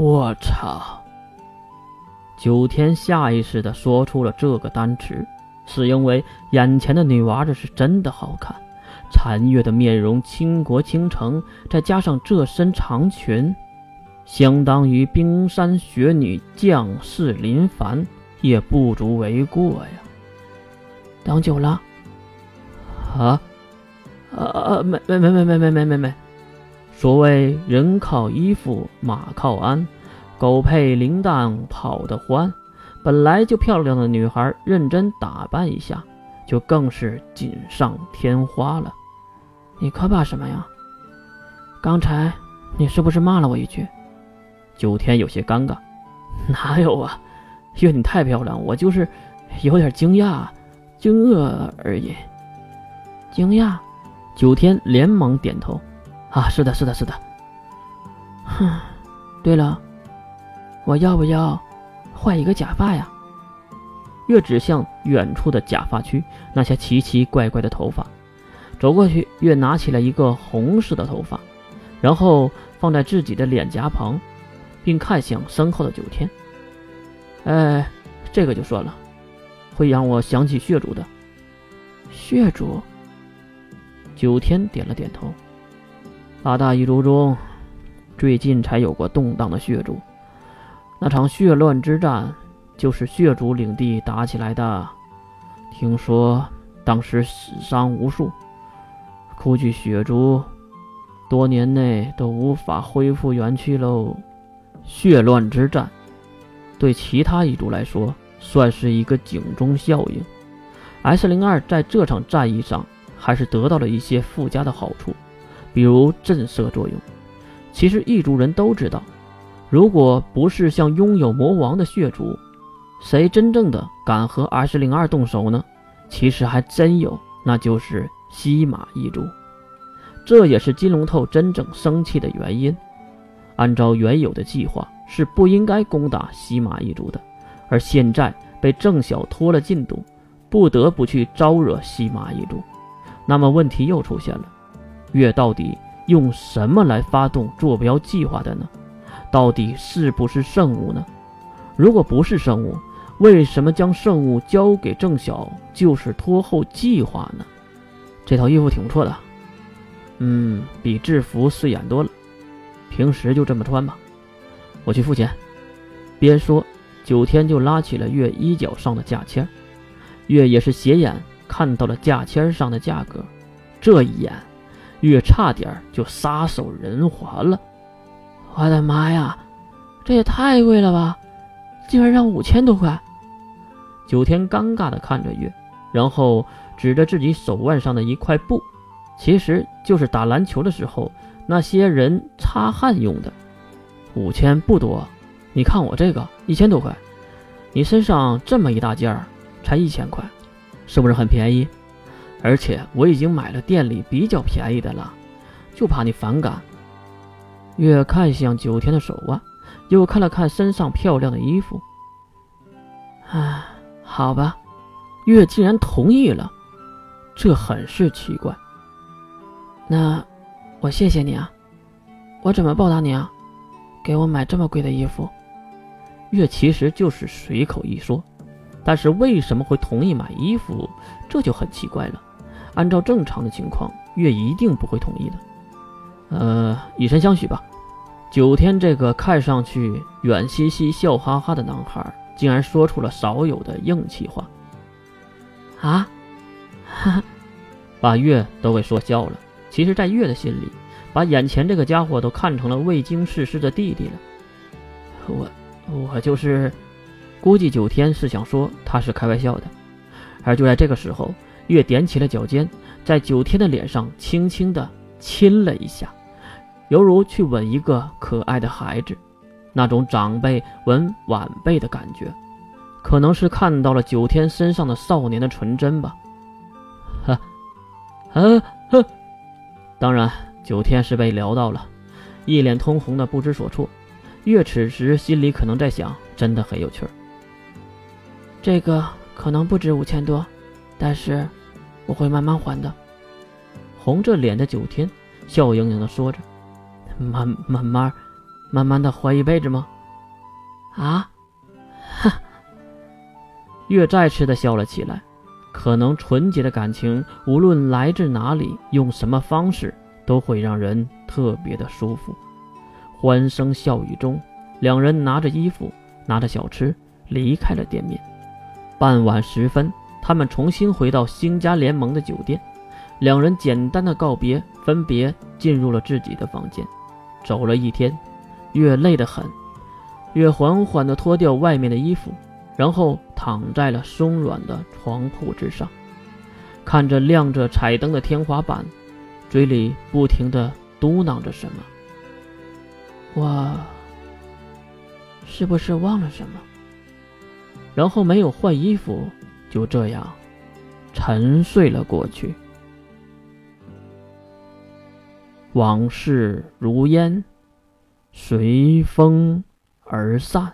我操！九天下意识的说出了这个单词，是因为眼前的女娃子是真的好看。残月的面容倾国倾城，再加上这身长裙，相当于冰山雪女降世临凡，也不足为过呀。等久了，啊，啊啊！没没没没没没没没。所谓人靠衣服，马靠鞍，狗配铃铛跑得欢。本来就漂亮的女孩，认真打扮一下，就更是锦上添花了。你可怕什么呀？刚才你是不是骂了我一句？九天有些尴尬。哪有啊，因为你太漂亮，我就是有点惊讶、惊愕而已。惊讶？九天连忙点头。啊，是的，是的，是的。哼，对了，我要不要换一个假发呀？月指向远处的假发区，那些奇奇怪怪的头发。走过去，月拿起了一个红色的头发，然后放在自己的脸颊旁，并看向身后的九天。哎，这个就算了，会让我想起血主的。血主。九天点了点头。八大一族中，最近才有过动荡的血族，那场血乱之战就是血族领地打起来的，听说当时死伤无数。估计血族多年内都无法恢复元气喽。血乱之战对其他一族来说算是一个警钟效应。S 零二在这场战役上还是得到了一些附加的好处，比如震慑作用。其实异族人都知道，如果不是像拥有魔王的血族，谁真正的敢和 S 零二动手呢？其实还真有，那就是。西马异族，这也是金龙头真正生气的原因。按照原有的计划，是不应该攻打西马一族的，而现在被郑晓拖了进度，不得不去招惹西马一族。那么问题又出现了：月到底用什么来发动坐标计划的呢？到底是不是圣物呢？如果不是圣物，为什么将圣物交给郑晓就是拖后计划呢？这套衣服挺不错的，嗯，比制服刺眼多了。平时就这么穿吧。我去付钱。边说，九天就拉起了月衣角上的价签。月也是斜眼看到了价签上的价格，这一眼，月差点就撒手人寰了。我的妈呀，这也太贵了吧！竟然让五千多块！九天尴尬的看着月，然后。指着自己手腕上的一块布，其实就是打篮球的时候那些人擦汗用的。五千不多，你看我这个一千多块，你身上这么一大件儿才一千块，是不是很便宜？而且我已经买了店里比较便宜的了，就怕你反感。月看向九天的手腕，又看了看身上漂亮的衣服。啊，好吧，月竟然同意了。这很是奇怪。那我谢谢你啊，我怎么报答你啊？给我买这么贵的衣服？月其实就是随口一说，但是为什么会同意买衣服，这就很奇怪了。按照正常的情况，月一定不会同意的。呃，以身相许吧。九天这个看上去软兮兮、笑哈哈的男孩，竟然说出了少有的硬气话。啊？哈哈，把月都给说笑了。其实，在月的心里，把眼前这个家伙都看成了未经世事的弟弟了。我，我就是，估计九天是想说他是开玩笑的。而就在这个时候，月踮起了脚尖，在九天的脸上轻轻的亲了一下，犹如去吻一个可爱的孩子，那种长辈吻晚辈的感觉，可能是看到了九天身上的少年的纯真吧。呵啊哼！当然，九天是被撩到了，一脸通红的不知所措。月此时心里可能在想：真的很有趣儿。这个可能不止五千多，但是我会慢慢还的。红着脸的九天笑盈盈的说着：“慢慢慢，慢慢的还一辈子吗？啊，哈！月再次的笑了起来。可能纯洁的感情，无论来自哪里，用什么方式，都会让人特别的舒服。欢声笑语中，两人拿着衣服，拿着小吃，离开了店面。傍晚时分，他们重新回到星家联盟的酒店。两人简单的告别，分别进入了自己的房间。走了一天，月累得很，月缓缓地脱掉外面的衣服，然后躺在了松软的床铺之上，看着亮着彩灯的天花板，嘴里不停地嘟囔着什么。我是不是忘了什么？然后没有换衣服，就这样沉睡了过去。往事如烟，随风而散。